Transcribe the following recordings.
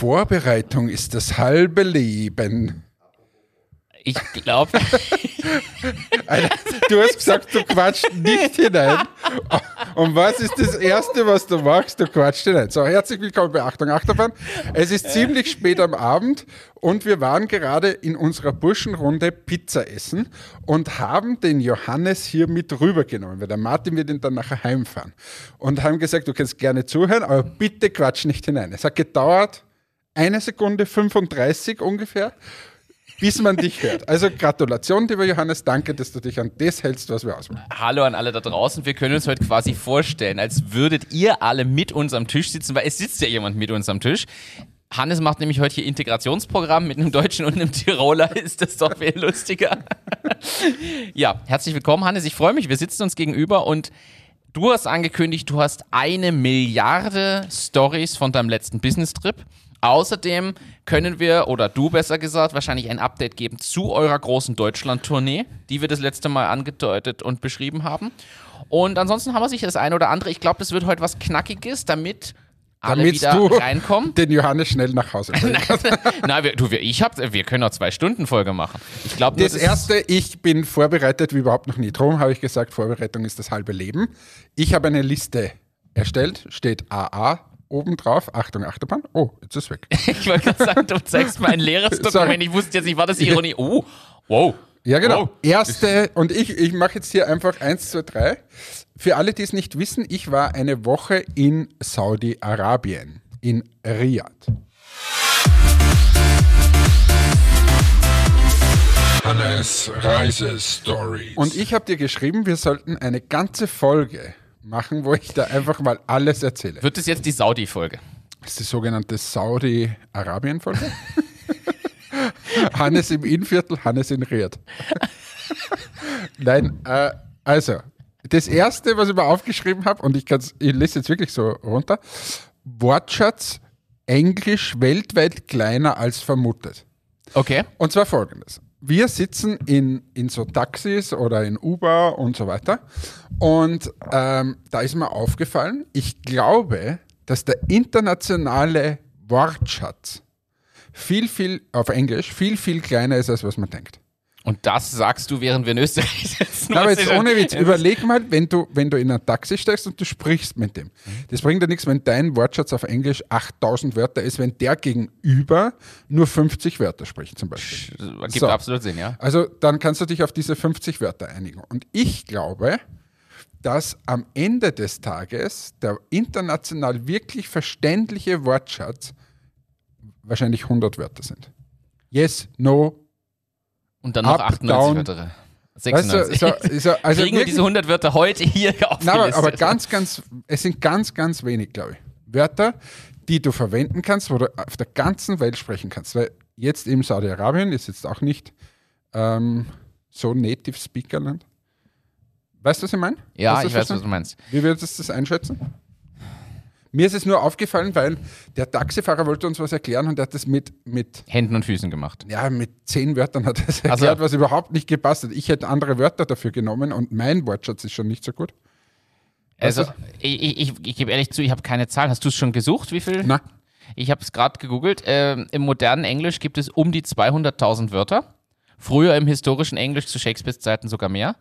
Vorbereitung ist das halbe Leben. Ich glaube. du hast gesagt, du quatscht nicht hinein. Und was ist das Erste, was du machst? Du quatscht hinein. So, herzlich willkommen bei Achtung Achterbahn. Es ist ziemlich spät am Abend und wir waren gerade in unserer Burschenrunde Pizza essen und haben den Johannes hier mit rübergenommen, weil der Martin wird ihn dann nachher heimfahren. Und haben gesagt, du kannst gerne zuhören, aber bitte quatsch nicht hinein. Es hat gedauert eine Sekunde 35 ungefähr bis man dich hört. Also Gratulation, lieber Johannes, danke, dass du dich an das hältst, was wir ausmachen. Hallo an alle da draußen. Wir können uns heute quasi vorstellen, als würdet ihr alle mit uns am Tisch sitzen, weil es sitzt ja jemand mit uns am Tisch. Hannes macht nämlich heute hier Integrationsprogramm mit einem Deutschen und einem Tiroler. Ist das doch viel lustiger. ja, herzlich willkommen, Hannes. Ich freue mich. Wir sitzen uns gegenüber und du hast angekündigt, du hast eine Milliarde Stories von deinem letzten Business-Trip. Außerdem können wir, oder du besser gesagt, wahrscheinlich ein Update geben zu eurer großen Deutschland-Tournee, die wir das letzte Mal angedeutet und beschrieben haben. Und ansonsten haben wir sich das eine oder andere. Ich glaube, das wird heute was Knackiges, damit alle Damit wieder du reinkommen. den Johannes schnell nach Hause bringst. Nein, wir, du, wir, ich hab, wir können noch zwei Stunden Folge machen. Ich glaube, Das erste, ich bin vorbereitet wie überhaupt noch nie. Darum habe ich gesagt, Vorbereitung ist das halbe Leben. Ich habe eine Liste erstellt, steht AA oben drauf. Achtung, Achterbahn. Oh, jetzt ist es weg. Ich wollte gerade sagen, du zeigst mir ein leeres. Dokument. Ich wusste jetzt nicht, war das Ironie? Oh, wow. Ja, genau. Oh. Erste, und ich, ich mache jetzt hier einfach eins, zwei, drei. Für alle, die es nicht wissen, ich war eine Woche in Saudi-Arabien, in Riyadh. Hannes Reisestories. Und ich habe dir geschrieben, wir sollten eine ganze Folge machen, wo ich da einfach mal alles erzähle. Wird das jetzt die Saudi-Folge? Das ist die sogenannte Saudi-Arabien-Folge. Hannes im Innviertel, Hannes in Riyadh. Nein, äh, also, das erste, was ich mir aufgeschrieben habe, und ich, kann's, ich lese jetzt wirklich so runter: Wortschatz Englisch weltweit kleiner als vermutet. Okay. Und zwar folgendes. Wir sitzen in, in so Taxis oder in Uber und so weiter. Und ähm, da ist mir aufgefallen, ich glaube, dass der internationale Wortschatz viel, viel, auf Englisch, viel, viel kleiner ist, als was man denkt. Und das sagst du, während wir in Österreich sitzen. Aber jetzt ohne Witz, überleg mal, wenn du, wenn du in ein Taxi steigst und du sprichst mit dem. Das bringt dir nichts, wenn dein Wortschatz auf Englisch 8000 Wörter ist, wenn der gegenüber nur 50 Wörter spricht zum Beispiel. Gibt So. absolut Sinn, ja. Also dann kannst du dich auf diese 50 Wörter einigen. Und ich glaube, dass am Ende des Tages der international wirklich verständliche Wortschatz wahrscheinlich 100 Wörter sind. Yes, no. Und dann noch Up, 98 down. Wörter. Weißt du, 96. so, so, also Kriegen wir diese 100 Wörter heute hier aufgelistet? Na, aber, aber ganz, ganz, es sind ganz, ganz wenig, glaube ich. Wörter, die du verwenden kannst, wo du auf der ganzen Welt sprechen kannst. Weil jetzt eben Saudi-Arabien ist jetzt auch nicht ähm, so Native Speakerland. Weißt du, was ich meine? ja, du ich weiß, was du meinst. Wie würdest du das einschätzen? Mir ist es nur aufgefallen, weil der Taxifahrer wollte uns was erklären und er hat das mit, mit, Händen und Füßen gemacht. ja, mit zehn Wörtern hat er es Also- erklärt, was überhaupt nicht gepasst hat. Ich hätte andere Wörter dafür genommen und mein Wortschatz ist schon nicht so gut. Also, Was ich, ich, ich, ich gebe ehrlich zu, ich habe keine Zahl. Hast du es schon gesucht? Wie viel? Na, Ich habe es gerade gegoogelt. Ähm, Im modernen Englisch gibt es um die 200.000 Wörter. Früher im historischen Englisch zu Shakespeares Zeiten sogar mehr.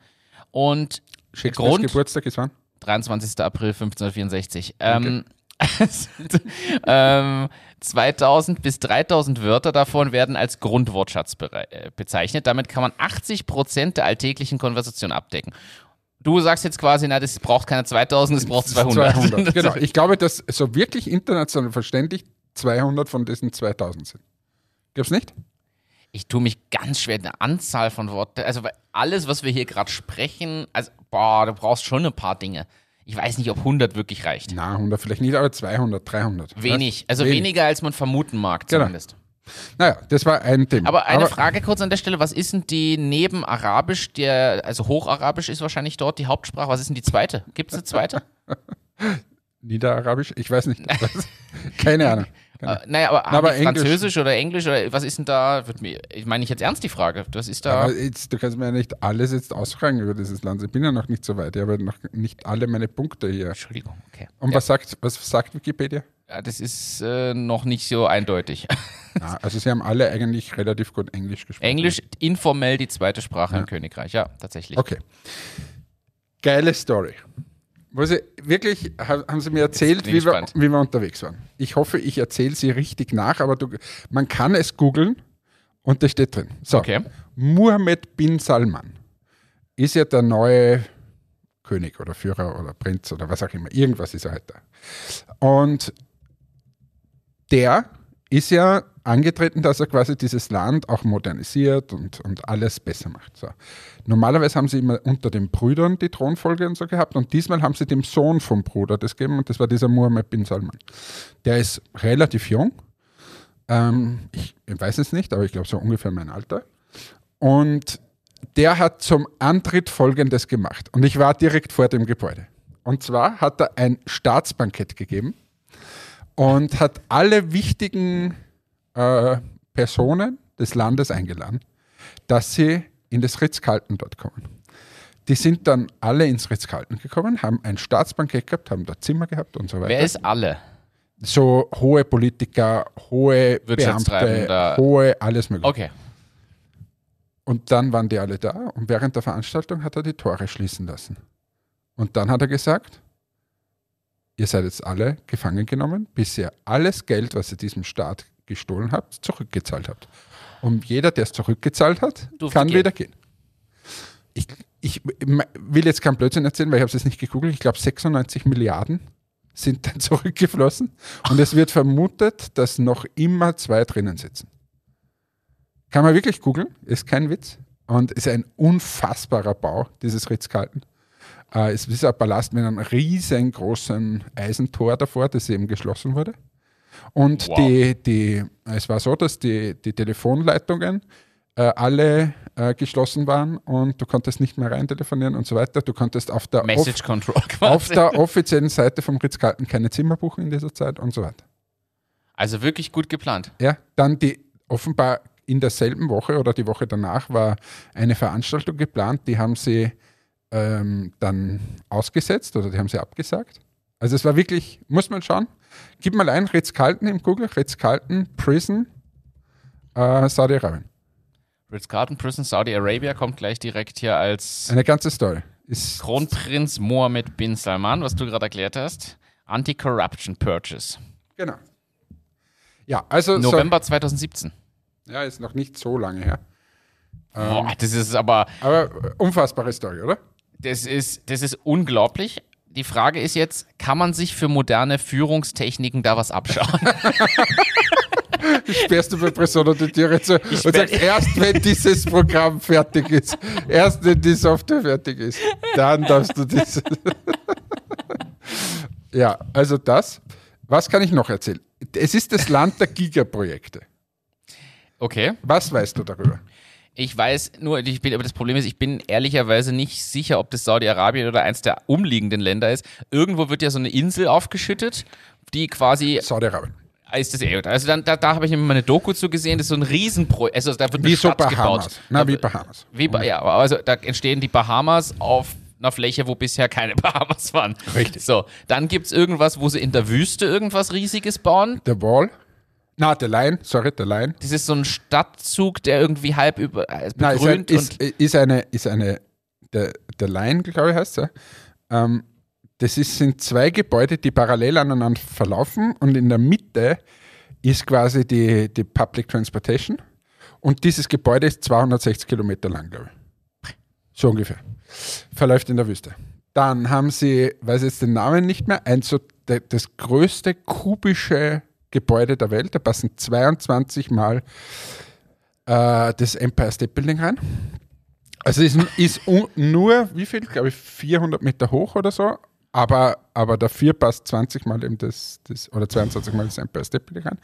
Und Shakespeares Grund, Geburtstag ist wann? 23. April 1564. Ähm, ähm, 2000 bis 3000 Wörter davon werden als Grundwortschatz äh, bezeichnet. Damit kann man 80 Prozent der alltäglichen Konversation abdecken. Du sagst jetzt quasi, na, das braucht keine 2000, das braucht 200. 200. Genau. Ich glaube, dass so wirklich international verständlich 200 von diesen 2000 sind. Du nicht? Ich tue mich ganz schwer, eine Anzahl von Worten. Also weil alles, was wir hier gerade sprechen, also, boah, du brauchst schon ein paar Dinge. Ich weiß nicht, ob 100 wirklich reicht. Na, 100 vielleicht nicht, aber 200, 300. Wenig. Also Wenig. weniger, als man vermuten mag, Genau. zumindest. Naja, das war ein Thema. Aber eine Frage kurz an der Stelle: Was ist denn die neben Arabisch, der, also Hocharabisch ist wahrscheinlich dort die Hauptsprache, was ist denn die zweite? Gibt es eine zweite? Niederarabisch? Ich weiß nicht. Keine Ahnung. Äh, naja, aber, aber die Englisch- Französisch oder Englisch oder was ist denn da? Wird mir, ich meine ich jetzt ernst die Frage. Was ist da? Aber jetzt, du kannst mir ja nicht alles jetzt ausfragen über dieses Land. Ich bin ja noch nicht so weit. Ich habe noch nicht alle meine Punkte hier. Entschuldigung, okay. Und ja. was sagt, was sagt Wikipedia? Ja, das ist äh, noch nicht so eindeutig. Ja, also sie haben alle eigentlich relativ gut Englisch gesprochen. Englisch informell die zweite Sprache im Königreich, ja, tatsächlich. Okay. Geile Story. Wo sie, wirklich, ha- haben sie mir erzählt, wie wir, wie wir unterwegs waren. Ich hoffe, ich erzähle sie richtig nach, aber du, man kann es googeln und das steht drin. So, Okay. Mohammed bin Salman ist ja der neue König oder Führer oder Prinz oder was auch immer. Irgendwas ist er halt da. Und der ist ja angetreten, dass er quasi dieses Land auch modernisiert und, und alles besser macht. So. Normalerweise haben sie immer unter den Brüdern die Thronfolge und so gehabt und diesmal haben sie dem Sohn vom Bruder das gegeben und das war dieser Mohammed bin Salman. Der ist relativ jung. Ähm, ich, ich weiß es nicht, aber ich glaube so ungefähr mein Alter. Und der hat zum Antritt Folgendes gemacht. Und ich war direkt vor dem Gebäude. Und zwar hat er ein Staatsbankett gegeben und hat alle wichtigen äh, Personen des Landes eingeladen, dass sie in das Ritz-Carlton dort kommen. Die sind dann alle ins Ritz-Carlton gekommen, haben ein Staatsbankett gehabt, haben da Zimmer gehabt und so weiter Wer ist alle? so hohe Politiker, hohe Beamte, hohe alles mögliche. Okay. Und dann waren die alle da und während der Veranstaltung hat er die Tore schließen lassen. Und dann hat er gesagt, ihr seid jetzt alle gefangen genommen, bis ihr alles Geld, was ihr diesem Staat gestohlen habt, zurückgezahlt habt. Und jeder, der es zurückgezahlt hat, Durfte kann gehen. wieder gehen. Ich, ich will jetzt keinen Blödsinn erzählen, weil ich habe es jetzt nicht gegoogelt. Ich glaube, 96 Milliarden sind dann zurückgeflossen. Und es wird vermutet, dass noch immer zwei drinnen sitzen. Kann man wirklich googeln, ist kein Witz. Und ist ein unfassbarer Bau, dieses Ritz-Carlton. Äh, es ist ein Palast mit einem riesengroßen Eisentor davor, das eben geschlossen wurde. Und Wow. die, die, es war so, dass die, die Telefonleitungen äh, alle äh, geschlossen waren und du konntest nicht mehr rein telefonieren und so weiter. Du konntest auf der, Message Control auf quasi. der offiziellen Seite vom Ritz-Carlton keine Zimmer buchen in dieser Zeit und so weiter. Also wirklich gut geplant. Ja, dann die offenbar in derselben Woche oder die Woche danach war eine Veranstaltung geplant, die haben sie ähm, dann ausgesetzt oder die haben sie abgesagt. Also es war wirklich, muss man schauen. Gib mal ein, Ritz-Carlton im Google, Ritz-Carlton Prison, äh, Saudi-Arabien. Ritz-Carlton Prison Saudi Arabia kommt gleich direkt hier als Eine ganze Story. Ist, Kronprinz Mohammed bin Salman, was du gerade erklärt hast. Anti-Corruption Purchase. genau. Ja, also so, November 2017. ja, ist noch nicht so lange her. Ähm. Boah, das ist aber, Aber äh, unfassbare Story, oder? Das ist, das ist unglaublich. Die Frage ist jetzt, kann man sich für moderne Führungstechniken da was abschauen? sperrst du bei Persona die Türe zu und sperr- sagst, erst wenn dieses Programm fertig ist, erst wenn die Software fertig ist, dann darfst du das. ja, also das. Was kann ich noch erzählen? Es ist das Land der Gigaprojekte. Okay. Was weißt du darüber? Ich weiß nur, ich bin, aber das Problem ist, ich bin ehrlicherweise nicht sicher, ob das Saudi-Arabien oder eins der umliegenden Länder ist. Irgendwo wird ja so eine Insel aufgeschüttet, die quasi Saudi-Arabien. ist das eh. Also dann, da, da habe ich immer mal eine Doku zu gesehen, das ist so ein Riesenprojekt. Also da wird eine Wie so Stadt Bahamas. gebaut. Na, wie Bahamas. Wie, Ba- ja, also da entstehen die Bahamas auf einer Fläche, wo bisher keine Bahamas waren. Richtig. So, dann gibt es irgendwas, wo sie in der Wüste irgendwas Riesiges bauen. The Wall. Na, The Line. Sorry, The Line. Das ist so ein Stadtzug, der irgendwie halb über, äh, Nein, ist, ein, ist, ist eine, ist eine der, der Line, glaube ich, heißt ja. Ähm, das ist, sind zwei Gebäude, die parallel aneinander verlaufen und in der Mitte ist quasi die, die Public Transportation und dieses Gebäude ist 260 Kilometer lang, glaube ich. So ungefähr. Verläuft in der Wüste. Dann haben sie, weiß jetzt den Namen nicht mehr, ein so das größte kubische Gebäude der Welt. Da passen 22 Mal äh, das Empire State Building rein. Also ist, ist nur, wie viel, glaube ich, 400 Meter hoch oder so, aber, aber dafür passt 20 Mal eben das, das oder 22 Mal das Empire State Building rein.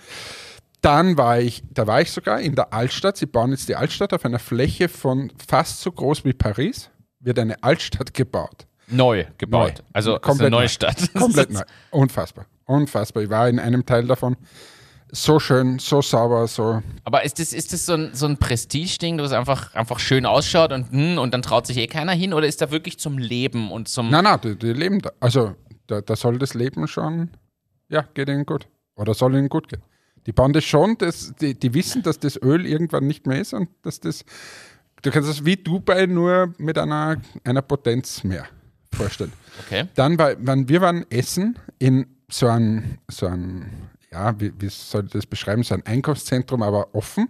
Dann war ich, da war ich sogar in der Altstadt. Sie bauen jetzt die Altstadt auf einer Fläche von fast so groß wie Paris. Wird eine Altstadt gebaut. neu gebaut. Neu. Also Komplett eine neu. neue Stadt. Komplett neu. Unfassbar. Unfassbar. Ich war in einem Teil davon. So schön, so sauber, so. Aber ist das, ist das so ein, so ein Prestige-Ding, das einfach, einfach schön ausschaut und, hm, und dann traut sich eh keiner hin? Oder ist da wirklich zum Leben und zum. Nein, nein, die, die leben da. Also, da, da soll das Leben schon. Ja, geht ihnen gut. oder soll ihnen gut gehen. Die bauen das schon, das, die, die wissen, dass das Öl irgendwann nicht mehr ist und dass das, du kannst das wie Dubai nur mit einer, einer Potenz mehr vorstellen. Okay. Dann, war, wenn wir waren essen in so ein, so ein ja, wie, wie soll ich das beschreiben, so ein Einkaufszentrum, aber offen.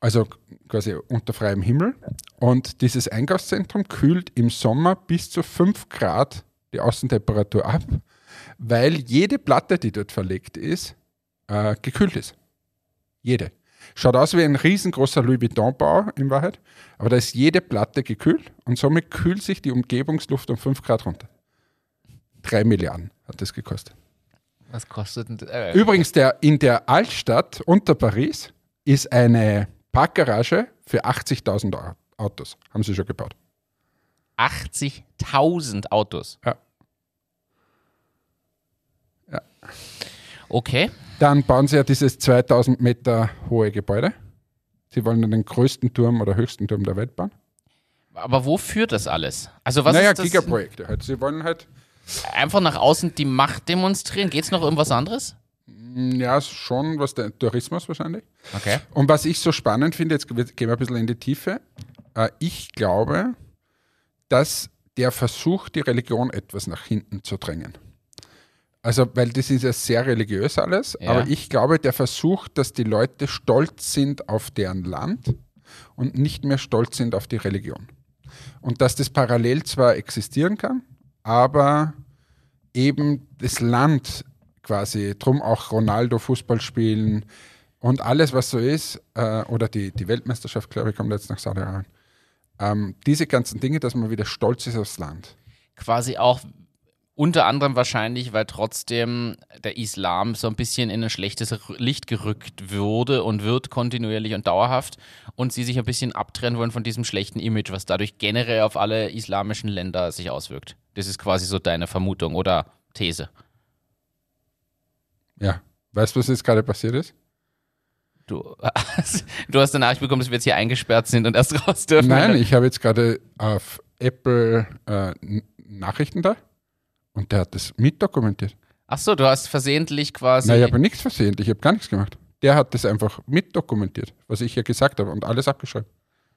Also quasi unter freiem Himmel. Und dieses Einkaufszentrum kühlt im Sommer bis zu 5 Grad die Außentemperatur ab, weil jede Platte, die dort verlegt ist, äh, gekühlt ist. Jede. Schaut aus wie ein riesengroßer Louis Vuitton-Bau in Wahrheit, aber da ist jede Platte gekühlt und somit kühlt sich die Umgebungsluft um 5 Grad runter. 3 Milliarden hat das gekostet. Was kostet denn. Äh, Übrigens, der, in der Altstadt unter Paris ist eine Parkgarage für 80.000 Au- Autos. Haben sie schon gebaut. 80.000 Autos. Ja. Ja. Okay. Dann bauen sie ja dieses 2000 Meter hohe Gebäude. Sie wollen den größten Turm oder höchsten Turm der Welt bauen. Aber wo führt das alles? Also was naja, ist das? Gigaprojekte halt. Sie wollen halt, Einfach nach außen die Macht demonstrieren? Geht es noch irgendwas anderes? mm, ja, schon was der Tourismus wahrscheinlich. Okay. Und was ich so spannend finde, jetzt gehen wir ein bisschen in die Tiefe. Äh, ich glaube, dass der versucht, die Religion etwas nach hinten zu drängen. Also, weil das ist ja sehr religiös alles, Ja. aber ich glaube, der versucht, dass die Leute stolz sind auf deren Land und nicht mehr stolz sind auf die Religion. Und dass das parallel zwar existieren kann, aber eben das Land quasi, drum auch Ronaldo Fußball spielen und alles, was so ist, äh, oder die, die Weltmeisterschaft, glaube ich, kommt jetzt nach Saudi-Arabien. Ähm, diese ganzen Dinge, dass man wieder stolz ist aufs Land. Quasi auch unter anderem wahrscheinlich, weil trotzdem der Islam so ein bisschen in ein schlechtes Licht gerückt würde und wird kontinuierlich und dauerhaft und sie sich ein bisschen abtrennen wollen von diesem schlechten Image, was dadurch generell auf alle islamischen Länder sich auswirkt. Das ist quasi so deine Vermutung oder These. Ja. Weißt du, was jetzt gerade passiert ist? Du, du hast eine Nachricht bekommen, dass wir jetzt hier eingesperrt sind und erst raus dürfen. Nein, ich habe jetzt gerade auf Apple äh, Nachrichten da und der hat das mitdokumentiert. Ach so, du hast versehentlich quasi. Nein, ich habe nichts versehentlich, ich habe gar nichts gemacht. Der hat das einfach mitdokumentiert, was ich ja gesagt habe und alles abgeschrieben.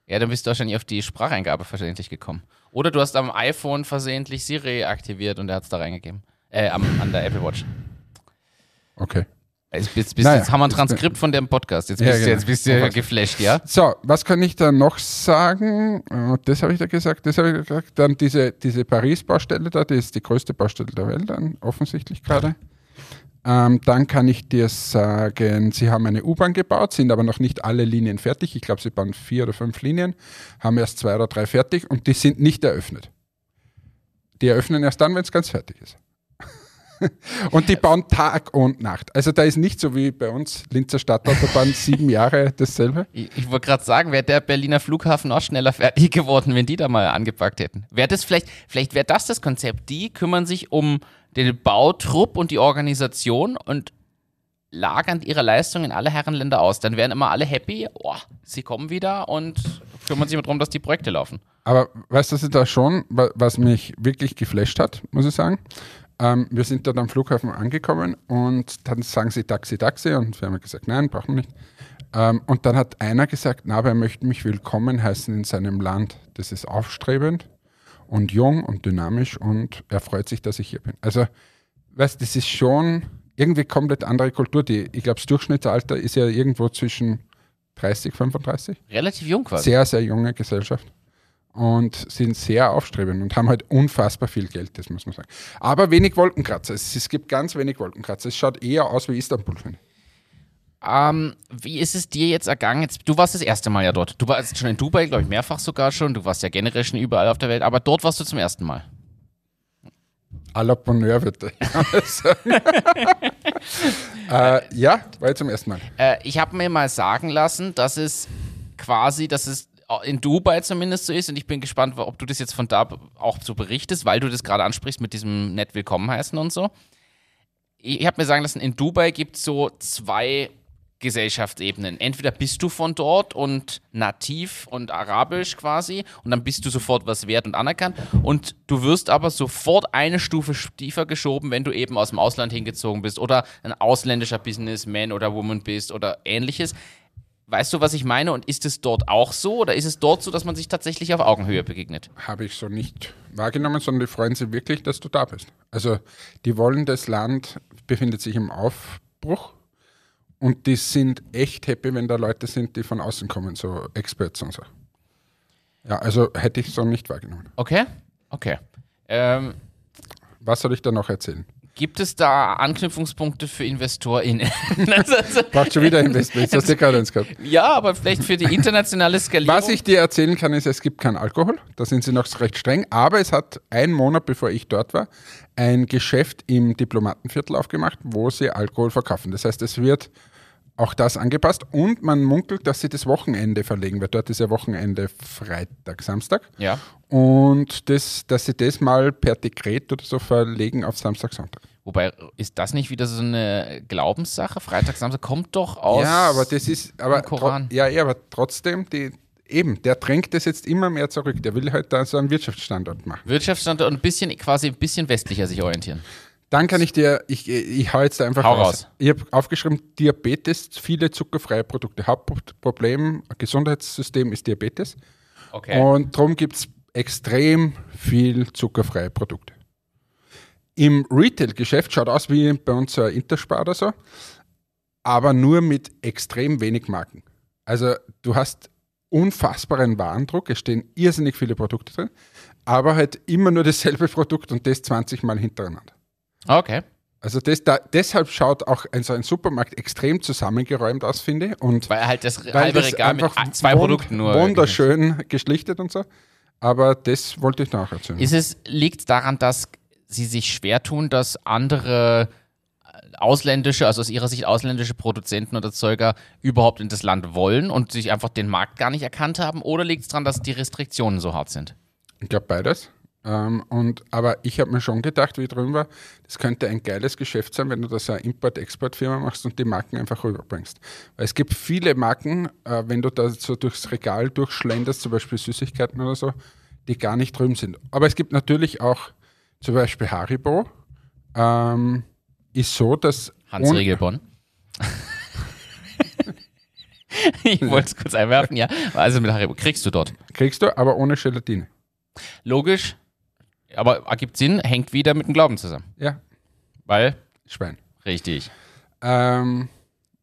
Ja, dann bist du wahrscheinlich auf die Spracheingabe versehentlich gekommen. Oder du hast am iPhone versehentlich Siri aktiviert und er hat es da reingegeben. Äh, am, an der Apple Watch. Okay. Jetzt, jetzt, bist, Naja, jetzt haben wir ein Transkript von dem Podcast. Jetzt Ja, bist, du genau. jetzt bist du geflasht, ja? So, was kann ich da noch sagen? Äh, Das habe ich da gesagt, das habe ich gesagt. Dann diese, diese Paris-Baustelle da, die ist die größte Baustelle der Welt, dann offensichtlich gerade. Ähm, dann kann ich dir sagen, sie haben eine U-Bahn gebaut, sind aber noch nicht alle Linien fertig. Ich glaube, sie bauen vier oder fünf Linien, haben erst zwei oder drei fertig und die sind nicht eröffnet. Die eröffnen erst dann, wenn es ganz fertig ist. und die bauen Tag und Nacht. Also da ist nicht so wie bei uns Linzer Stadtautobahn sieben Jahre dasselbe. Ich, ich wollte gerade sagen, wäre der Berliner Flughafen auch schneller fertig geworden, wenn die da mal angepackt hätten. Wäre das vielleicht, vielleicht wäre das das Konzept. Die kümmern sich um den Bautrupp und die Organisation und lagern ihre Leistung in alle Herrenländer aus. Dann wären immer alle happy, oh, sie kommen wieder und kümmern sich darum, dass die Projekte laufen. Aber weißt du, was ich da schon, wa- was mich wirklich geflasht hat, muss ich sagen? Ähm, wir sind dort am Flughafen angekommen und dann sagen sie Taxi, Taxi und wir haben gesagt, nein, brauchen wir nicht. Ähm, und dann hat einer gesagt, na, aber er möchte mich willkommen heißen in seinem Land. Das ist aufstrebend und jung und dynamisch und er freut sich, dass ich hier bin. Also, weißt das ist schon irgendwie komplett andere Kultur. Die, ich glaube, das Durchschnittsalter ist ja irgendwo zwischen 30, 35 Relativ jung quasi. sehr, sehr junge Gesellschaft und sind sehr aufstrebend und haben halt unfassbar viel Geld, das muss man sagen. Aber wenig Wolkenkratzer. Es, es gibt ganz wenig Wolkenkratzer. Es schaut eher aus wie Istanbul. finde ich. Ähm, wie ist es dir jetzt ergangen? Jetzt, du warst das erste Mal ja dort. Du warst schon in Dubai, glaube ich, mehrfach sogar schon. Du warst ja generell schon überall auf der Welt, aber dort warst du zum ersten Mal. À la Bonheur, sagen. äh, ja, war ich zum ersten Mal. Äh, ich habe mir mal sagen lassen, dass es quasi, dass es in Dubai zumindest so ist und ich bin gespannt, ob du das jetzt von da auch so berichtest, weil du das gerade ansprichst mit diesem nett willkommen heißen und so. Ich habe mir sagen lassen, in Dubai gibt es so zwei Gesellschaftsebenen. Entweder bist du von dort und nativ und arabisch quasi und dann bist du sofort was wert und anerkannt und du wirst aber sofort eine Stufe tiefer geschoben, wenn du eben aus dem Ausland hingezogen bist oder ein ausländischer Businessman oder Woman bist oder ähnliches. Weißt du, was ich meine? Und ist es dort auch so oder ist es dort so, dass man sich tatsächlich auf Augenhöhe begegnet? Habe ich so nicht wahrgenommen, sondern die freuen sich wirklich, dass du da bist. Also die wollen, das Land befindet sich im Aufbruch und die sind echt happy, wenn da Leute sind, die von außen kommen, so Experts und so. Ja, also hätte ich so nicht wahrgenommen. Okay, okay. Ähm, Was soll ich da noch erzählen? Gibt es da Anknüpfungspunkte für InvestorInnen? Braucht schon wieder Investments, das hast du gerade eins gehabt. ja, aber vielleicht für die internationale Skalierung. Was ich dir erzählen kann, ist, es gibt keinen Alkohol. Da sind sie noch recht streng. Aber es hat einen Monat, bevor ich dort war, ein Geschäft im Diplomatenviertel aufgemacht, wo sie Alkohol verkaufen. Das heißt, es wird auch das angepasst und man munkelt, dass sie das Wochenende verlegen, weil dort ist ja Wochenende Freitag, Samstag. ja. Und das, dass sie das mal per Dekret oder so verlegen auf Samstag, Sonntag. Wobei, ist das nicht wieder so eine Glaubenssache? Freitag, Samstag kommt doch aus. Ja, aber das ist, aber, Koran. ja, ja, aber trotzdem, die, eben, der drängt das jetzt immer mehr zurück. Der will halt da so einen Wirtschaftsstandort machen. Wirtschaftsstandort und ein bisschen, quasi ein bisschen westlicher sich orientieren. Dann kann ich dir, ich, ich hau jetzt da einfach Hau raus. raus. Ich habe aufgeschrieben, Diabetes, viele zuckerfreie Produkte. Hauptproblem, Gesundheitssystem ist Diabetes. Okay. Und darum gibt es extrem viel zuckerfreie Produkte. Im Retail-Geschäft schaut aus wie bei uns ein Interspar oder so, aber nur mit extrem wenig Marken. Also du hast unfassbaren Warendruck, es stehen irrsinnig viele Produkte drin, aber halt immer nur dasselbe Produkt und das 20 Mal hintereinander. Okay. Also das, da, deshalb schaut auch ein, so ein Supermarkt extrem zusammengeräumt aus, finde ich. Und Weil halt das halbe das Regal mit zwei Produkten nur. Wunderschön geschlichtet und so. Aber das wollte ich noch erzählen. Ist es, liegt daran, dass sie sich schwer tun, dass andere äh, ausländische, also aus ihrer Sicht ausländische Produzenten oder Erzeuger überhaupt in das Land wollen und sich einfach den Markt gar nicht erkannt haben? Oder liegt es daran, dass die Restriktionen so hart sind? Ich glaube beides. Ähm, und, aber ich habe mir schon gedacht, wie ich drüben war, das könnte ein geiles Geschäft sein, wenn du das eine Import-Export-Firma machst und die Marken einfach rüberbringst. Weil es gibt viele Marken, äh, wenn du da so durchs Regal durchschlenderst, zum Beispiel Süßigkeiten oder so, die gar nicht drüben sind. Aber es gibt natürlich auch zum Beispiel Haribo. Ähm, ist so, dass Hans Riegelborn. ich wollte es kurz einwerfen, ja. Also mit Haribo kriegst du dort. kriegst du, aber ohne Gelatine. Logisch, aber ergibt Sinn, hängt wieder mit dem Glauben zusammen. Ja, Weil, Schwein. richtig. Ähm,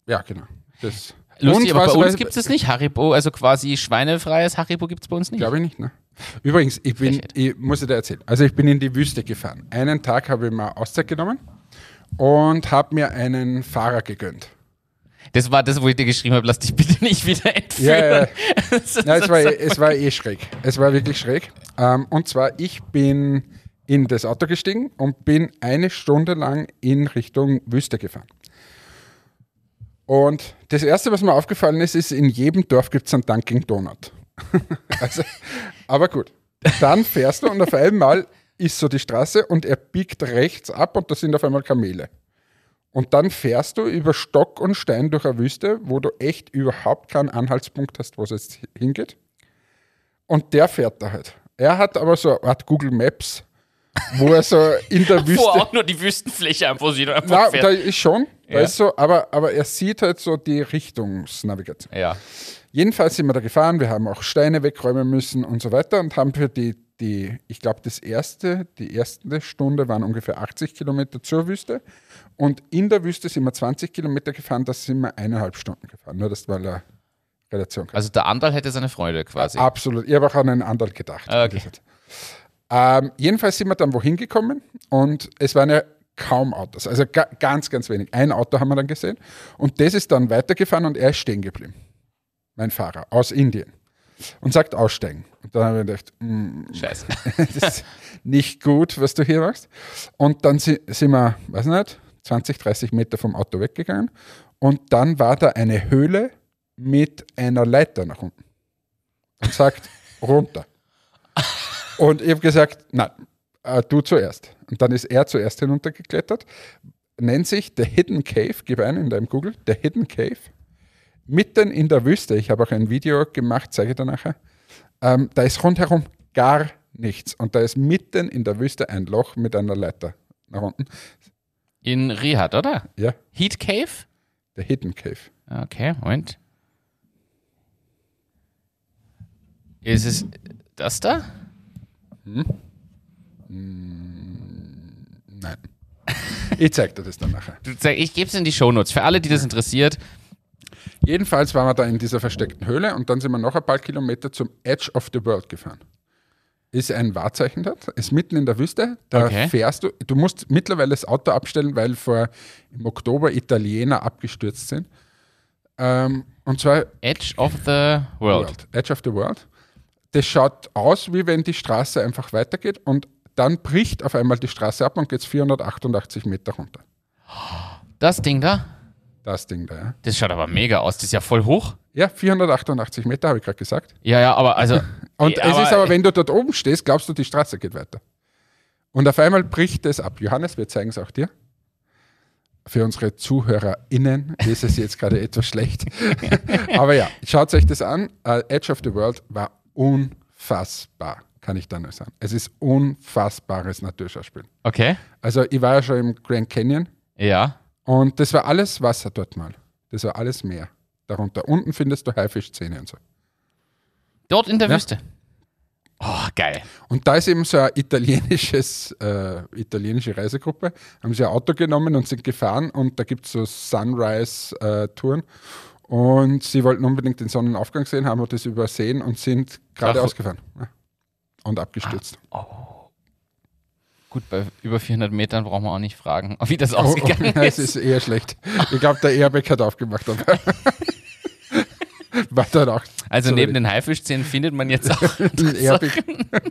ja, genau. Das. Lustig, aber bei uns gibt es nicht. Haribo, also quasi schweinefreies Haribo gibt es bei uns nicht. Glaube ich nicht, ne? Übrigens, ich bin, Frechheit. ich muss dir erzählen. Also ich bin in die Wüste gefahren. Einen Tag habe ich mal Auszeit genommen und habe mir einen Fahrer gegönnt. Das war das, wo ich dir geschrieben habe, lass dich bitte nicht wieder entführen. Ja, ja. Nein, es war, es war eh schräg. Es war wirklich schräg. Ähm, und zwar, ich bin in das Auto gestiegen und bin eine Stunde lang in Richtung Wüste gefahren. Und das Erste, was mir aufgefallen ist, ist, in jedem Dorf gibt es einen Dunkin' Donut. also, aber gut. Dann fährst du und auf einmal ist so die Straße und er biegt rechts ab und da sind auf einmal Kamele. Und dann fährst du über Stock und Stein durch eine Wüste, wo du echt überhaupt keinen Anhaltspunkt hast, wo es jetzt hingeht. Und der fährt da halt. Er hat aber so eine Art Google Maps, wo er so in der Wüste. Wo auch nur die Wüstenfläche einfach sieht Na, fährt. da ist schon, Ja. ist so, aber, aber er sieht halt so die Richtungsnavigation. ja. Jedenfalls sind wir da gefahren, wir haben auch Steine wegräumen müssen und so weiter und haben für die, die ich glaube, das erste, die erste Stunde waren ungefähr 80 Kilometer zur Wüste und in der Wüste sind wir 20 Kilometer gefahren, das sind wir eineinhalb Stunden gefahren, nur das war eine Relation. Also der Andal hätte seine Freude quasi. Absolut, ich habe auch an einen anderen gedacht. Ah, okay. Ähm, jedenfalls sind wir dann wohin gekommen und es waren ja kaum Autos, also ga, ganz, ganz wenig. Ein Auto haben wir dann gesehen und das ist dann weitergefahren und er ist stehen geblieben. Mein Fahrer aus Indien und sagt aussteigen. Und dann habe ich gedacht, mm, Scheiße. das ist nicht gut, was du hier machst. Und dann si- sind wir, weiß nicht, 20, 30 Meter vom Auto weggegangen und dann war da eine Höhle mit einer Leiter nach unten und sagt runter. Und ich habe gesagt, nein, äh, du zuerst. Und dann ist er zuerst hinuntergeklettert, nennt sich The Hidden Cave, gib ein in deinem Google, The Hidden Cave. Mitten in der Wüste, ich habe auch ein Video gemacht, zeige ich dir nachher, ähm, da ist rundherum gar nichts. Und da ist mitten in der Wüste ein Loch mit einer Leiter nach unten. In Riyadh, oder? Ja, Heat Cave? der Hidden Cave. Okay, Moment. Ist es das da? Nein. Ich zeige dir das dann nachher. Zeig- Ich gebe es in die Shownotes. Für alle, die das interessiert. Jedenfalls waren wir da in dieser versteckten Höhle und dann sind wir noch ein paar Kilometer zum Edge of the World gefahren. Ist ein Wahrzeichen dort, ist mitten in der Wüste. Da Okay. fährst du, du musst mittlerweile das Auto abstellen, weil vor im Oktober Italiener abgestürzt sind. Ähm, und zwar Edge of the World. World. Edge of the World. Das schaut aus, wie wenn die Straße einfach weitergeht und dann bricht auf einmal die Straße ab und geht 488 Meter runter. Das Ding da? Das Ding da, ja. Das schaut aber mega aus. Das ist ja voll hoch. Ja, 488 Meter, habe ich gerade gesagt. Ja, ja, aber also. Und Ja, es ist aber, wenn du dort oben stehst, glaubst du, die Straße geht weiter. Und auf einmal bricht es ab. Johannes, wir zeigen es auch dir. Für unsere ZuhörerInnen ist es jetzt gerade etwas schlecht. aber ja, schaut euch das an. Äh, Edge of the World war unfassbar, kann ich da nur sagen. Es ist unfassbares Naturschauspiel. Okay. Also ich war ja schon im Grand Canyon Ja. Und das war alles Wasser dort mal. Das war alles Meer. Darunter unten findest du Haifischzähne und so. Dort in der Ja. Wüste. Oh, geil. Und da ist eben so eine italienisches, äh, italienische Reisegruppe, haben sie ein Auto genommen und sind gefahren und da gibt es so Sunrise-Touren. und sie wollten unbedingt den Sonnenaufgang sehen, haben das übersehen und sind geradeaus gefahren. Ja. Und abgestürzt. Gut, bei über 400 Metern brauchen wir auch nicht fragen, wie das Oh, ausgegangen oh, es ist. ist eher schlecht. Ich glaube, der Airbag hat aufgemacht. Aber war dann auch. Also so neben den Haifischzähnen findet man jetzt auch. Ein Airbag. Boah,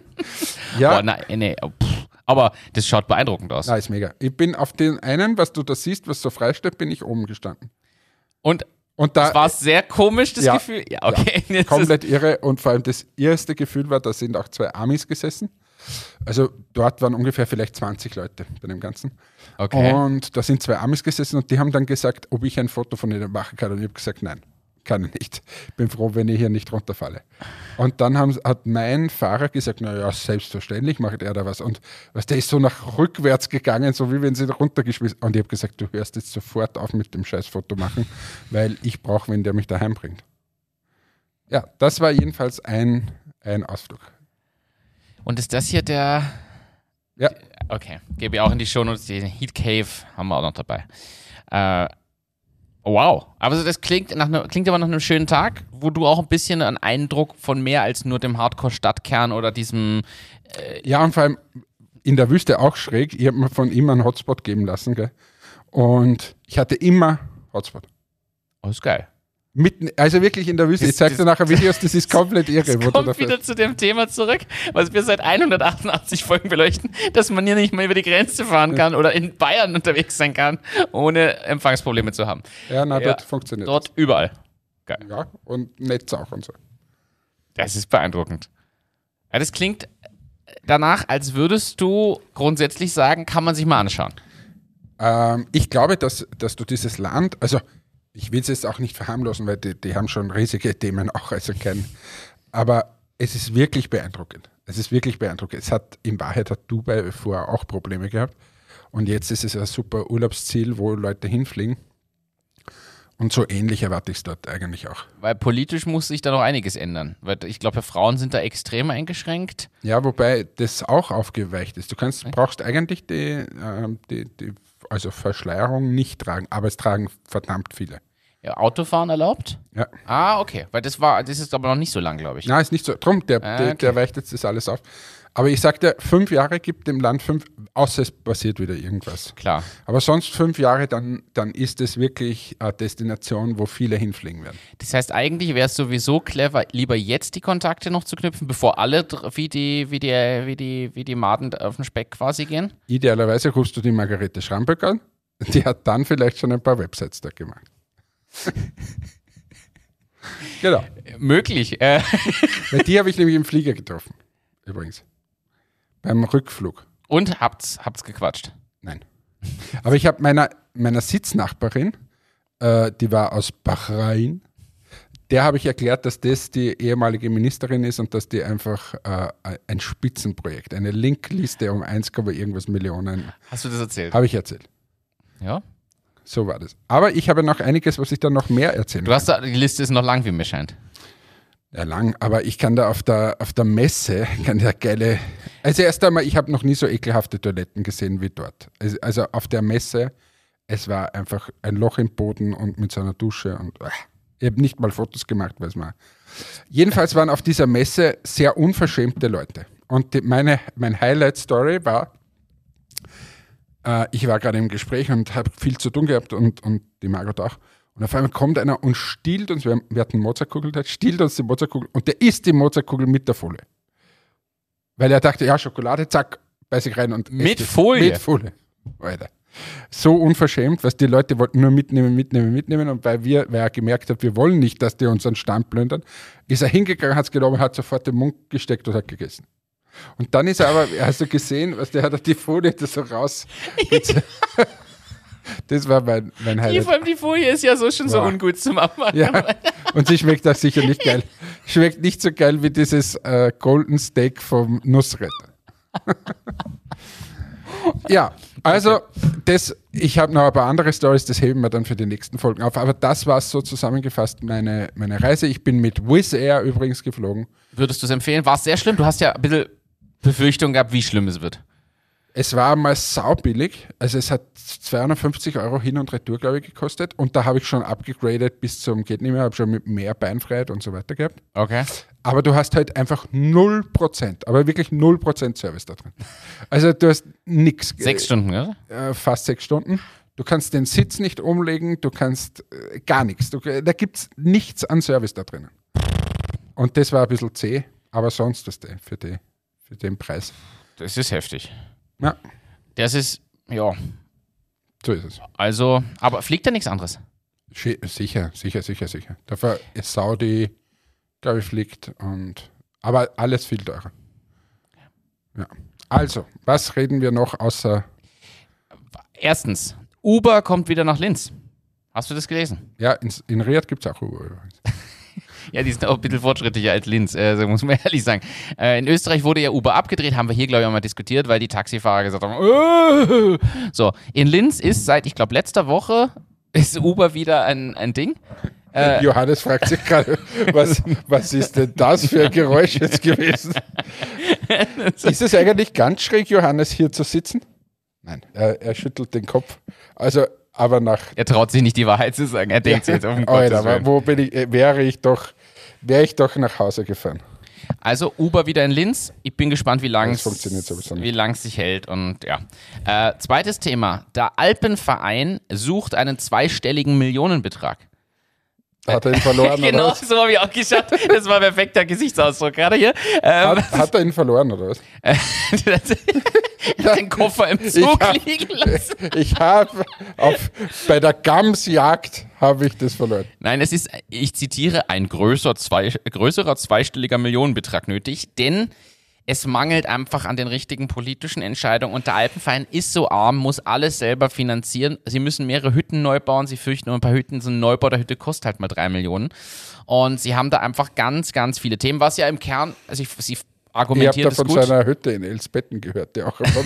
Ja, nein, nee, oh, pff. aber das schaut beeindruckend aus. na, ist mega. Ich bin auf den einen, was du da siehst, was so frei steht, bin ich oben gestanden. Und Und da war es sehr komisch, das Ja. Gefühl? Ja, okay. Ist- komplett irre. Und vor allem das erste Gefühl war, da sind auch zwei Amis gesessen. Also dort waren ungefähr vielleicht 20 Leute bei dem Ganzen. Okay. Und da sind zwei Amis gesessen und die haben dann gesagt, ob ich ein Foto von ihnen machen kann. Und ich habe gesagt, nein, kann ich nicht. Bin froh, wenn ich hier nicht runterfalle. Und dann haben, hat mein Fahrer gesagt, naja, selbstverständlich macht er da was. Und was, der ist so nach rückwärts gegangen, so wie wenn sie runtergeschmissen Und ich habe gesagt, du hörst jetzt sofort auf mit dem scheiß Foto machen, weil ich brauche, wenn der mich daheim bringt. Ja, das war jedenfalls ein, ein Ausflug. Und ist das hier der. Ja. Okay, gebe ich auch in die Shownotes. Den Heat Cave haben wir auch noch dabei. Äh, wow. Aber das klingt, nach ne, klingt aber nach einem schönen Tag, wo du auch ein bisschen einen Eindruck von mehr als nur dem Hardcore-Stadtkern oder diesem. Ja, und vor allem in der Wüste auch schräg. Ich habe mir von ihm einen Hotspot geben lassen. Gell? Und ich hatte immer Hotspot. Oh, ist geil. Mitten, also wirklich in der Wüste. Das- ich zeig dir das- nachher Videos, das ist komplett irre. Du kommt wieder zu dem Thema zurück, was wir seit 188 Folgen beleuchten, dass man hier nicht mal über die Grenze fahren kann oder in Bayern unterwegs sein kann, ohne Empfangsprobleme zu haben. Ja, na, Ja, dort funktioniert Dort überall. das. Ja, und Netz auch und so. Das ist beeindruckend. Ja, das klingt danach, als würdest du grundsätzlich sagen, kann man sich mal anschauen. Ähm, ich glaube, dass, dass du dieses Land, also ich will es jetzt auch nicht verharmlosen, weil die, die haben schon riesige Themen auch, also kein, aber es ist wirklich beeindruckend. Es ist wirklich beeindruckend. Es hat, in Wahrheit hat Dubai vorher auch Probleme gehabt und jetzt ist es ein super Urlaubsziel, wo Leute hinfliegen. Und so ähnlich erwarte ich es dort eigentlich auch. Weil politisch muss sich da noch einiges ändern. Weil ich glaube, Frauen sind da extrem eingeschränkt. Ja, wobei das auch aufgeweicht ist. Du kannst, brauchst eigentlich die, ähm, die, die also Verschleierung nicht tragen, aber es tragen verdammt viele. Ja, Autofahren erlaubt? Ja. Ah, okay. Weil das war, das ist aber noch nicht so lang, glaube ich. Na, ist nicht so. Drum, der, Ah, der, okay. der weicht jetzt das alles auf. Aber ich sagte, fünf Jahre gibt dem Land fünf, außer es passiert wieder irgendwas. Klar. Aber sonst fünf Jahre, dann, dann ist es wirklich eine Destination, wo viele hinfliegen werden. Das heißt, eigentlich wäre es sowieso clever, lieber jetzt die Kontakte noch zu knüpfen, bevor alle wie die, wie die, wie die, wie die Maden auf den Speck quasi gehen. Idealerweise rufst du die Margarete Schramböck an. Die hat dann vielleicht schon ein paar Websites da gemacht. genau. Möglich. Äh, die habe ich nämlich im Flieger getroffen. Übrigens. Beim Rückflug. und habt's, habt's gequatscht. Nein. Aber ich habe meiner, meiner Sitznachbarin, äh, die war aus Bahrain, Der habe ich erklärt, dass das die ehemalige Ministerin ist und dass die einfach äh, ein Spitzenprojekt, eine Linkliste um 1, irgendwas Millionen, Hast du das erzählt? habe ich erzählt. Ja. So war das. Aber ich habe noch einiges, was ich dann noch mehr erzählen Du hast da, die Liste ist noch lang, wie mir scheint. Ja, lang, aber ich kann da auf der, auf der Messe, kann der geile. Also erst einmal, ich habe noch nie so ekelhafte Toiletten gesehen wie dort. Also, also auf der Messe, es war einfach ein Loch im Boden und mit so einer Dusche und ah, ich habe nicht mal Fotos gemacht, weil es mal. Jedenfalls waren auf dieser Messe sehr unverschämte Leute. Und die, meine, mein Highlight-Story war, äh, ich war gerade im Gespräch und habe viel zu tun gehabt und, und die Margot auch. Und auf einmal kommt einer und stiehlt uns, wir, haben- wir hatten Mozartkugel da, stiehlt uns die Mozartkugel und der isst die Mozartkugel mit der Folie. Weil er dachte, ja, Schokolade, zack, beiß ich rein und Mit Folie? Mit Folie. Alter. So unverschämt, was die Leute wollten nur mitnehmen, mitnehmen, mitnehmen und weil wir, weil er gemerkt hat, wir wollen nicht, dass die unseren Stand plündern, ist er hingegangen, hat es genommen, hat sofort den Mund gesteckt und hat gegessen. Und dann ist er aber, hast du gesehen, was der hat die Folie da so raus. Das war mein, mein Die, Highlight. vor allem die Folie ist ja so schon so Boah. ungut zum Abmachen. Ja, und sie schmeckt auch sicher nicht geil. Schmeckt nicht so geil wie dieses äh, Golden Steak vom Nussretter. ja, also das, ich habe noch ein paar andere Stories, das heben wir dann für die nächsten Folgen auf. Aber das war so zusammengefasst meine, meine Reise. Ich bin mit Wizz Air übrigens geflogen. Würdest du es empfehlen? War es sehr schlimm? Du hast ja ein bisschen Befürchtung gehabt, wie schlimm es wird. Es war mal saubillig, also es hat 250 Euro hin und retour, glaube ich, gekostet. Und da habe ich schon abgegradet bis zum geht nicht mehr, habe schon mit mehr Beinfreiheit und so weiter gehabt. Okay. Aber du hast halt einfach 0%, aber wirklich 0% Service da drin. Also du hast nichts. Sechs Stunden, oder? Äh, fast sechs Stunden. Du kannst den Sitz nicht umlegen, du kannst äh, gar nichts. Du, da gibt es nichts an Service da drinnen. Und das war ein bisschen zäh, aber sonst das für, die, für den Preis. Das ist heftig. Ja, Das ist, ja, so ist es. also, aber fliegt da nichts anderes? Sicher, sicher, sicher, sicher. Dafür ist Saudi, glaube ich, fliegt und aber alles viel teurer. Ja. Also, was reden wir noch außer Erstens, Uber kommt wieder nach Linz. Hast du das gelesen? Ja, in, in Riyadh gibt es auch Uber übrigens. Ja, die sind auch ein bisschen fortschrittlicher als Linz, äh, muss man ehrlich sagen. Äh, in Österreich wurde ja Uber abgedreht, haben wir hier, glaube ich, auch mal diskutiert, weil die Taxifahrer gesagt haben, äh. so, in Linz ist seit, ich glaube, letzter Woche ist Uber wieder ein, ein Ding. Äh. Johannes fragt sich gerade, was, was ist denn das für ein Geräusch jetzt gewesen? ist es eigentlich ganz schräg, Johannes hier zu sitzen? Nein, er, er schüttelt den Kopf. Also, aber nach. Er traut sich nicht die Wahrheit zu sagen, er denkt sich jetzt auf den Alter, wo bin ich, äh, wäre ich doch, wäre ich doch nach Hause gefahren. Also Uber wieder in Linz. Ich bin gespannt, wie lang Das funktioniert sowieso nicht. wie lang es sich hält. Und ja. Äh, zweites Thema. Der Alpenverein sucht einen zweistelligen Millionenbetrag. Hat er ihn verloren oder genau, was? so habe ich auch geschaut. Das war ein perfekter Gesichtsausdruck gerade hier. Ähm, Hat, hat er ihn verloren oder was? den Koffer im Zug hab- liegen lassen. Ich habe bei der Gamsjagd habe ich das verloren. Nein, es ist, ich zitiere, ein größer zwei, größerer zweistelliger Millionenbetrag nötig, denn es mangelt einfach an den richtigen politischen Entscheidungen und der Alpenverein ist so arm, muss alles selber finanzieren. Sie müssen mehrere Hütten neu bauen, sie fürchten, ein paar Hütten, so ein Neubau der Hütte kostet halt mal drei Millionen. Und sie haben da einfach ganz, ganz viele Themen, was ja im Kern, also ich, sie Ich habe argumentieren da von seiner Hütte in Elsbetten gehört, der auch immer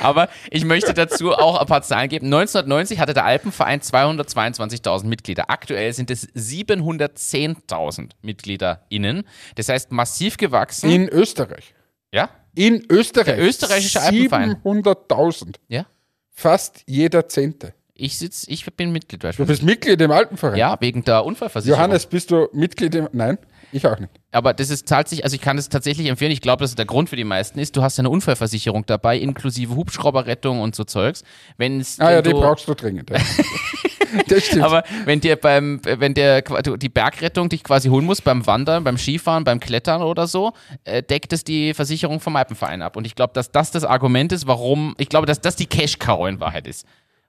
Aber ich möchte dazu auch ein paar Zahlen geben. 1990 hatte der Alpenverein 222.000 Mitglieder. Aktuell sind es 710.000 MitgliederInnen. Das heißt, massiv gewachsen. in Österreich. ja? In Österreich. Der österreichische Alpenverein. 700.000. Ja? Fast jeder Zehnte. Ich sitz, ich bin Mitglied Du bist Mitglied im Alpenverein. Ja, wegen der Unfallversicherung. Johannes, bist du Mitglied im. Nein, ich auch nicht. Aber das ist zahlt sich, also ich kann es tatsächlich empfehlen. Ich glaube, dass der Grund für die meisten ist. Du hast ja eine Unfallversicherung dabei, inklusive Hubschrauberrettung und so Zeugs. Wenn's, Ah ja, die brauchst du dringend. Ja. das stimmt. Aber wenn dir beim, wenn der die Bergrettung dich quasi holen muss beim Wandern, beim Skifahren, beim Klettern oder so, äh, deckt es die Versicherung vom Alpenverein ab. Und ich glaube, dass das das Argument ist, warum, ich glaube, dass das die Cash-Cow in Wahrheit ist.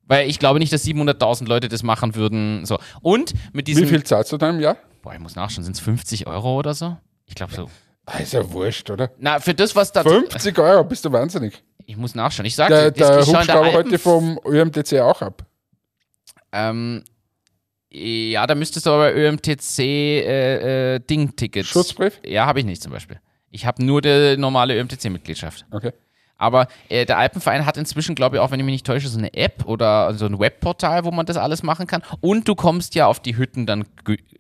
Weil ich glaube nicht, dass 700.000 Leute das machen würden. So. Und mit diesem. Wie viel zahlst du da im Jahr? Boah, ich muss nachschauen, sind es 50 Euro oder so? Ich glaube so. Ah, ist ja wurscht, oder? Na, für das, was da. 50 Euro, bist du wahnsinnig. Ich muss nachschauen. Ich sag Der, dir, das- der Hubschrauber heute vom ÖMTC auch ab. Ähm, Ja, da müsstest du aber ÖMTC äh, äh, Ding-Tickets. Schutzbrief? Ja, habe ich nicht zum Beispiel. Ich habe nur die normale ÖMTC-Mitgliedschaft. Okay. Aber äh, der Alpenverein hat inzwischen, glaube ich, auch wenn ich mich nicht täusche, so eine App oder so ein Webportal, wo man das alles machen kann. Und du kommst ja auf die Hütten dann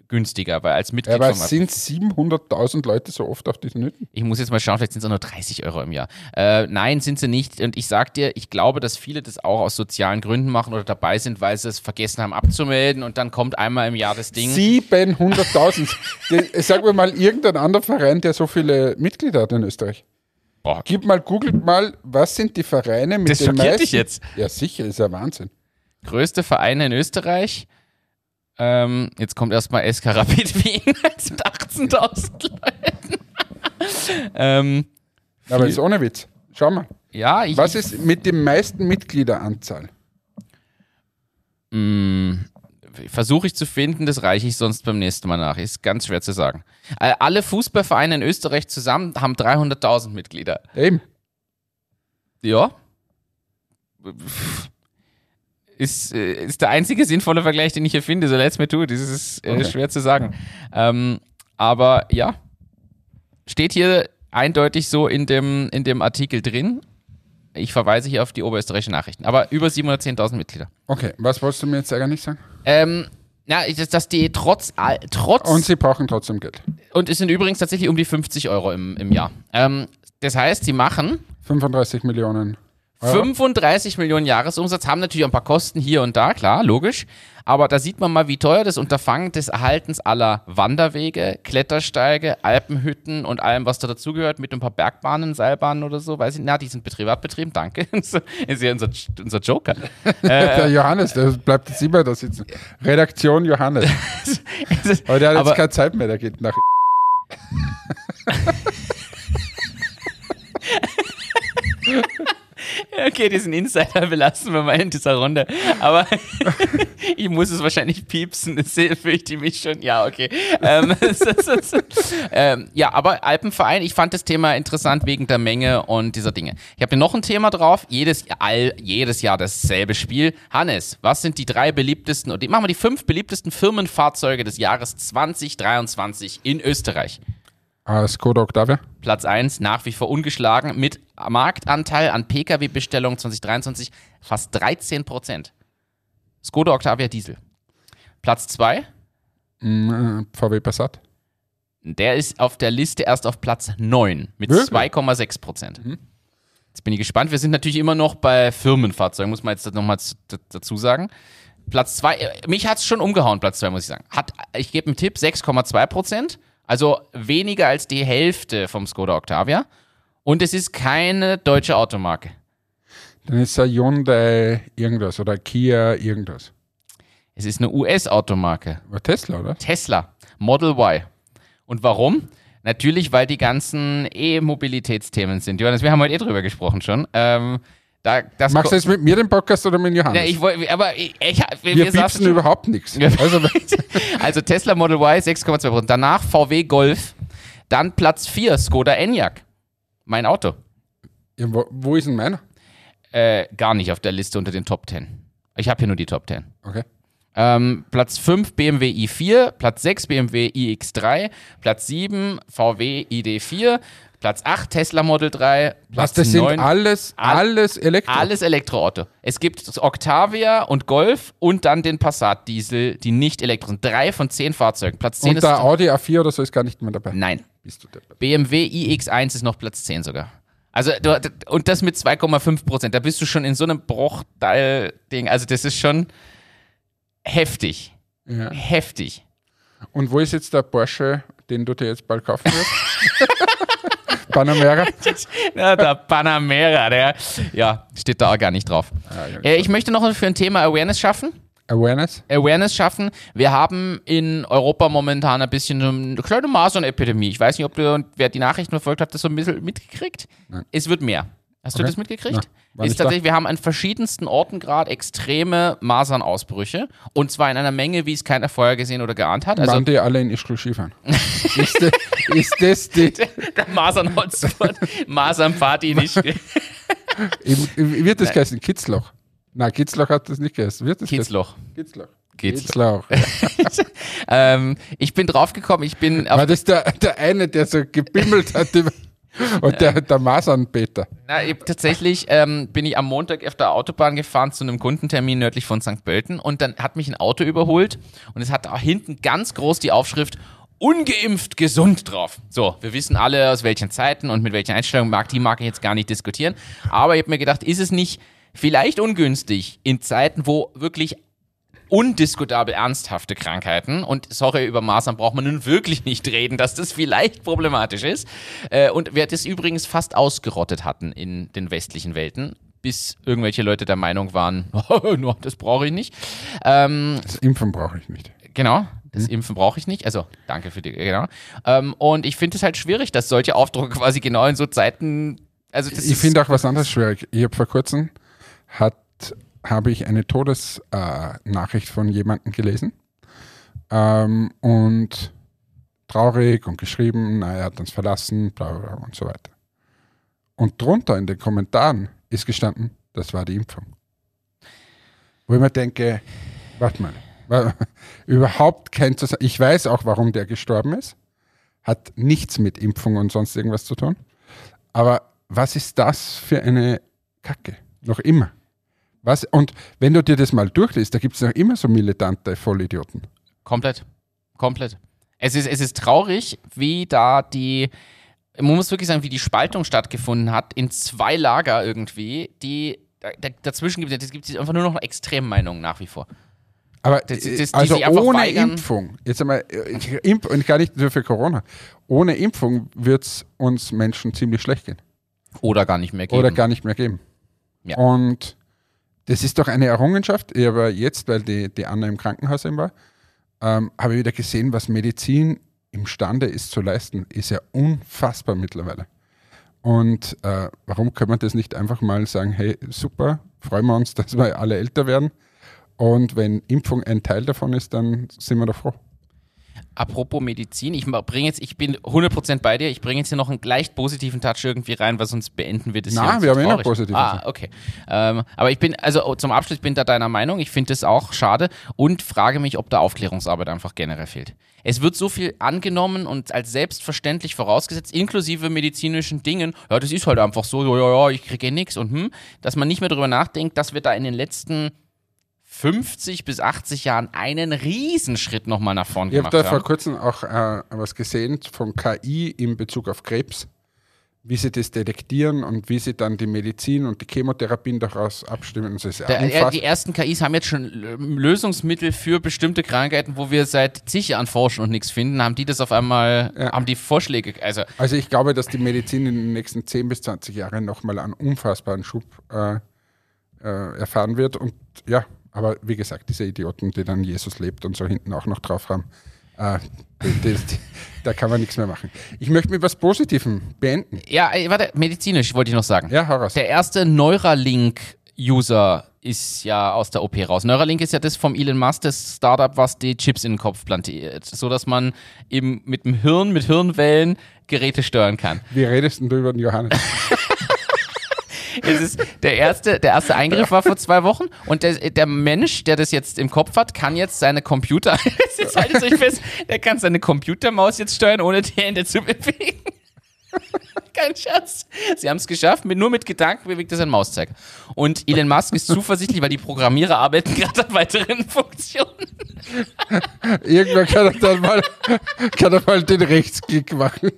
günstiger, weil als Mitglied aber sind 700.000 Leute so oft auf diesen Hütten. ich muss jetzt mal schauen, vielleicht sind es auch nur 30 Euro im Jahr. Äh, nein, sind sie nicht. Und ich sag dir, ich glaube, dass viele das auch aus sozialen Gründen machen oder dabei sind, weil sie es vergessen haben abzumelden und dann kommt einmal im Jahr das Ding. 700.000. Die- Sag mir mal irgendein anderer Verein, der so viele Mitglieder hat in Österreich. Boah. Gib mal, googelt mal, was sind die Vereine mit Das den schockiert meisten... dich jetzt. Ja, sicher, ist ja Wahnsinn. Größte Vereine in Österreich. Ähm, jetzt kommt erstmal SK Rapid Wien mit 18.000 Leuten. ähm, Aber ist ohne Witz. Schau mal. ja, ich, Was ist mit dem meisten Mitgliederanzahl? versuche ich zu finden, das reiche ich sonst beim nächsten Mal nach. Ist ganz schwer zu sagen. Äh, alle Fußballvereine in Österreich zusammen haben 300.000 Mitglieder. Eben. Ja. Ist, äh, ist der einzige sinnvolle Vergleich, den ich hier finde, so leid's mir tut. Das ist äh, Okay. schwer zu sagen. Ähm, aber ja, steht hier eindeutig so in dem, in dem Artikel drin. Ich verweise hier auf die oberösterreichischen Nachrichten. Aber über 710.000 Mitglieder. Okay, was wolltest du mir jetzt eigentlich sagen? Ähm, ich- dass, dass die trotz, trotz Und sie brauchen trotzdem Geld. und es sind übrigens tatsächlich um die 50 Euro im, im Jahr. Ähm, das heißt, sie machen 35 Millionen Euro. 35 Millionen Jahresumsatz, haben natürlich ein paar Kosten hier und da, klar, logisch. Aber da sieht man mal, wie teuer das Unterfangen des Erhaltens aller Wanderwege, Klettersteige, Alpenhütten und allem, was da dazugehört, mit ein paar Bergbahnen, Seilbahnen oder so, weiß ich, na, die sind privat betrieben, danke. ist ja unser, unser Joker. Der Johannes, der bleibt jetzt immer da sitzen. Redaktion Johannes. Aber der hat jetzt keine Zeit mehr, der geht nach. Okay, diesen Insider belassen wir mal in dieser Runde. Aber ich muss es wahrscheinlich piepsen, das fürchte ich mich schon. Ja, okay. Ähm. Ähm, ja, aber Alpenverein, ich fand das Thema interessant wegen der Menge und dieser Dinge. Ich habe hier noch ein Thema drauf. Jedes, all, jedes Jahr dasselbe Spiel. Hannes, was sind die drei beliebtesten, und machen wir die fünf beliebtesten Firmenfahrzeuge des Jahres 2023 in Österreich? Ah, Skoda Octavia. Platz 1 nach wie vor ungeschlagen mit Marktanteil an Pkw-Bestellungen 2023 fast 13 Prozent. Skoda Octavia Diesel. Platz 2, Mm, VW Passat. der ist auf der Liste erst auf Platz 9 mit Wirklich? 2,6 Prozent. Jetzt bin ich gespannt. Wir sind natürlich immer noch bei Firmenfahrzeugen, muss man jetzt nochmal dazu sagen. Platz 2, mich hat es schon umgehauen, Platz 2, muss ich sagen. Hat, ich gebe einen Tipp, 6,2 Prozent. Also weniger als die Hälfte vom Skoda Octavia. Und es ist keine deutsche Automarke. Dann ist ein Hyundai irgendwas oder Kia irgendwas. Es ist eine US-Automarke. Tesla, oder? Tesla, Model Y. Und warum? Natürlich, weil die ganzen E-Mobilitätsthemen sind. Johannes, wir haben heute eh drüber gesprochen schon. Ähm, da, Machst du jetzt mit mir den Podcast oder mit Johannes? Ja, ich wollte, aber ich, ich, wir, wir piepsen schon- überhaupt nichts. Also, Also Tesla Model Y 6,2%. Danach VW Golf. Dann Platz 4 Skoda Enyaq. Mein Auto. ja, wo, wo ist denn meiner? Äh, gar nicht auf der Liste unter den Top 10. Ich habe hier nur die Top 10. Okay. Ähm, Platz 5 BMW i4, Platz 6 BMW iX3, Platz 7 VW ID4, Platz 8 Tesla Model 3, Platz Was, das 9 sind alles, All- alles Elektro. alles Elektroauto. Es gibt Octavia und Golf und dann den Passat Diesel, die nicht elektrisch sind. Drei von zehn Fahrzeugen. Platz 10 Und ist der Audi A4 oder so ist gar nicht mehr dabei. Nein. Bist du deppert. BMW iX1 ist noch Platz 10 sogar. Also, du, und das mit 2,5 Prozent. Da bist du schon in so einem Bruchteil-Ding. Also, das ist schon heftig. Ja. Heftig. Und wo ist jetzt der Porsche, den du dir jetzt bald kaufen wirst? Panamera? Ja, der Panamera, der, ja, steht da auch gar nicht drauf. Ah, ja. Äh, ich möchte noch für ein Thema Awareness schaffen. Awareness? Awareness schaffen. Wir haben in Europa momentan ein bisschen eine kleine Masern-Epidemie. Ich weiß nicht, ob du und wer die Nachrichten verfolgt hat, das so ein bisschen mitgekriegt. Nein. Es wird mehr. Hast du Okay. das mitgekriegt? Ist nicht da. tatsächlich, wir haben an verschiedensten Orten gerade extreme Masernausbrüche. Und zwar in einer Menge, wie es keiner vorher gesehen oder geahnt hat. Also Waren die alle in Ischgl Skifahren? ist, de, ist das die. der Masern-Hotspot, Masern-Party nicht. Im- Wird das geheißen? Kitzloch? Nein, Kitzloch hat das nicht geheißen. Wird das Kitzloch. Kitzloch. geht's. Lauch. Ähm, ich bin draufgekommen, ich bin auf War das der, der eine, der so gebimmelt hat und der, der Masernpeter? Na, ich, tatsächlich ähm, bin ich am Montag auf der Autobahn gefahren zu einem Kundentermin nördlich von St. Pölten und dann hat mich ein Auto überholt und es hat auch hinten ganz groß die Aufschrift ungeimpft gesund drauf. So, wir wissen alle aus welchen Zeiten und mit welchen Einstellungen mag die mag ich jetzt gar nicht diskutieren, aber ich habe mir gedacht, ist es nicht vielleicht ungünstig in Zeiten, wo wirklich undiskutabel ernsthafte Krankheiten und sorry, über Masern braucht man nun wirklich nicht reden, dass das vielleicht problematisch ist. Äh, und wir das übrigens fast ausgerottet hatten in den westlichen Welten, bis irgendwelche Leute der Meinung waren, das brauche ich nicht. Ähm, Das Impfen brauche ich nicht. Genau. Das Impfen brauche ich nicht. Also, danke für die, genau. Ähm, und ich finde es halt schwierig, dass solche Aufdrucke quasi genau in so Zeiten, also das Ich finde auch was anderes schwierig. Ich habe vor kurzem hat, habe ich eine Todesnachricht äh, von jemandem gelesen ähm, und traurig und geschrieben, na, er hat uns verlassen, bla bla bla und so weiter. Und drunter in den Kommentaren ist gestanden, das war die Impfung. Wo ich mir denke, warte mal, überhaupt kein Zusammenhang. Ich weiß auch, warum der gestorben ist. Hat nichts mit Impfung und sonst irgendwas zu tun. Aber was ist das für eine Kacke? Noch immer. Was? Und wenn du dir das mal durchliest, da gibt es noch immer so militante Vollidioten. Komplett. Komplett. Es ist, es ist traurig, wie da die, man muss wirklich sagen, wie die Spaltung stattgefunden hat in zwei Lager irgendwie, die da, da, dazwischen gibt es gibt einfach nur noch Extremmeinungen nach wie vor. Aber Das- das- also ohne weigern. Impfung, jetzt einmal, äh, Imp und gar nicht nur für Corona, ohne Impfung wird es uns Menschen ziemlich schlecht gehen. Oder gar nicht mehr geben. Oder gar nicht mehr geben. Ja. Und das ist doch eine Errungenschaft. Ich habe jetzt, weil die, die Anna im Krankenhaus eben war, ähm, habe ich wieder gesehen, was Medizin imstande ist zu leisten. Ist ja unfassbar mittlerweile. Und äh, warum können wir das nicht einfach mal sagen, hey, super, freuen wir uns, dass wir alle älter werden. Und wenn Impfung ein Teil davon ist, dann sind wir doch froh. Apropos Medizin, ich bringe jetzt, ich bin 100% bei dir, ich bringe jetzt hier noch einen leicht positiven Touch irgendwie rein, weil sonst beenden wir das Na, hier. wir haben eh noch positive Ah, okay. Ähm, aber ich bin, also oh, zum Abschluss, ich bin da deiner Meinung, ich finde das auch schade und frage mich, ob da Aufklärungsarbeit einfach generell fehlt. Es wird so viel angenommen und als selbstverständlich vorausgesetzt, inklusive medizinischen Dingen, ja, das ist halt einfach so, ja, ja, ja, ich kriege eh nichts und hm, dass man nicht mehr darüber nachdenkt, dass wir da in den letzten 50 bis 80 Jahren einen Riesenschritt nochmal nach vorn Ich habe gemacht da haben. vor kurzem auch äh, was gesehen von KI in Bezug auf Krebs, wie sie das detektieren und wie sie dann die Medizin und die Chemotherapien daraus abstimmen. Das ist Der, äh, die ersten KIs haben jetzt schon äh, Lösungsmittel für bestimmte Krankheiten, wo wir seit zig Jahren forschen und nichts finden, haben die das auf einmal, Ja. haben die Vorschläge, also Also ich glaube, dass die Medizin in den nächsten 10 bis 20 Jahren nochmal einen unfassbaren Schub äh, äh, erfahren wird. Und ja, aber wie gesagt, diese Idioten, die dann Jesus lebt und so hinten auch noch drauf haben, äh, die, die, die, da kann man nichts mehr machen. Ich möchte mit was Positivem beenden. ja, warte, medizinisch wollte ich noch sagen. Ja, hau raus. Der erste Neuralink-User ist ja aus der OP raus. Neuralink ist ja das vom Elon Musk, das Startup, was die Chips in den Kopf plantiert, so dass man eben mit dem Hirn, mit Hirnwellen Geräte steuern kann. Wie redest denn du über den Johannes? Es ist der erste, der erste Eingriff war vor zwei Wochen und der, der Mensch, der das jetzt im Kopf hat, kann jetzt seine Computer, jetzt haltet euch fest, der kann seine Computermaus jetzt steuern, ohne die Hände zu bewegen. Kein Scherz. Sie haben es geschafft, mit, nur mit Gedanken bewegt er seinen Mauszeiger. Und Elon Musk ist zuversichtlich, weil die Programmierer arbeiten gerade an weiteren Funktionen. Irgendwann kann er dann mal, kann er mal den Rechtsklick machen.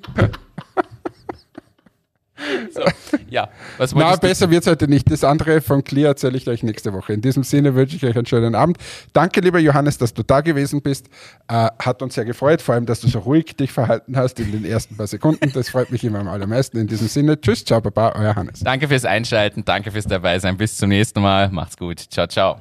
Ja, was Na, besser wird es heute nicht. Das andere von Clear erzähle ich euch nächste Woche. In diesem Sinne wünsche ich euch einen schönen Abend. Danke, lieber Johannes, dass du da gewesen bist. Äh, hat uns sehr gefreut, vor allem, dass du so ruhig dich verhalten hast in den ersten paar Sekunden. Das freut mich immer am allermeisten. In diesem Sinne, tschüss, ciao, baba, euer Hannes. Danke fürs Einschalten, danke fürs Dabeisein. Bis zum nächsten Mal. Macht's gut. Ciao, ciao.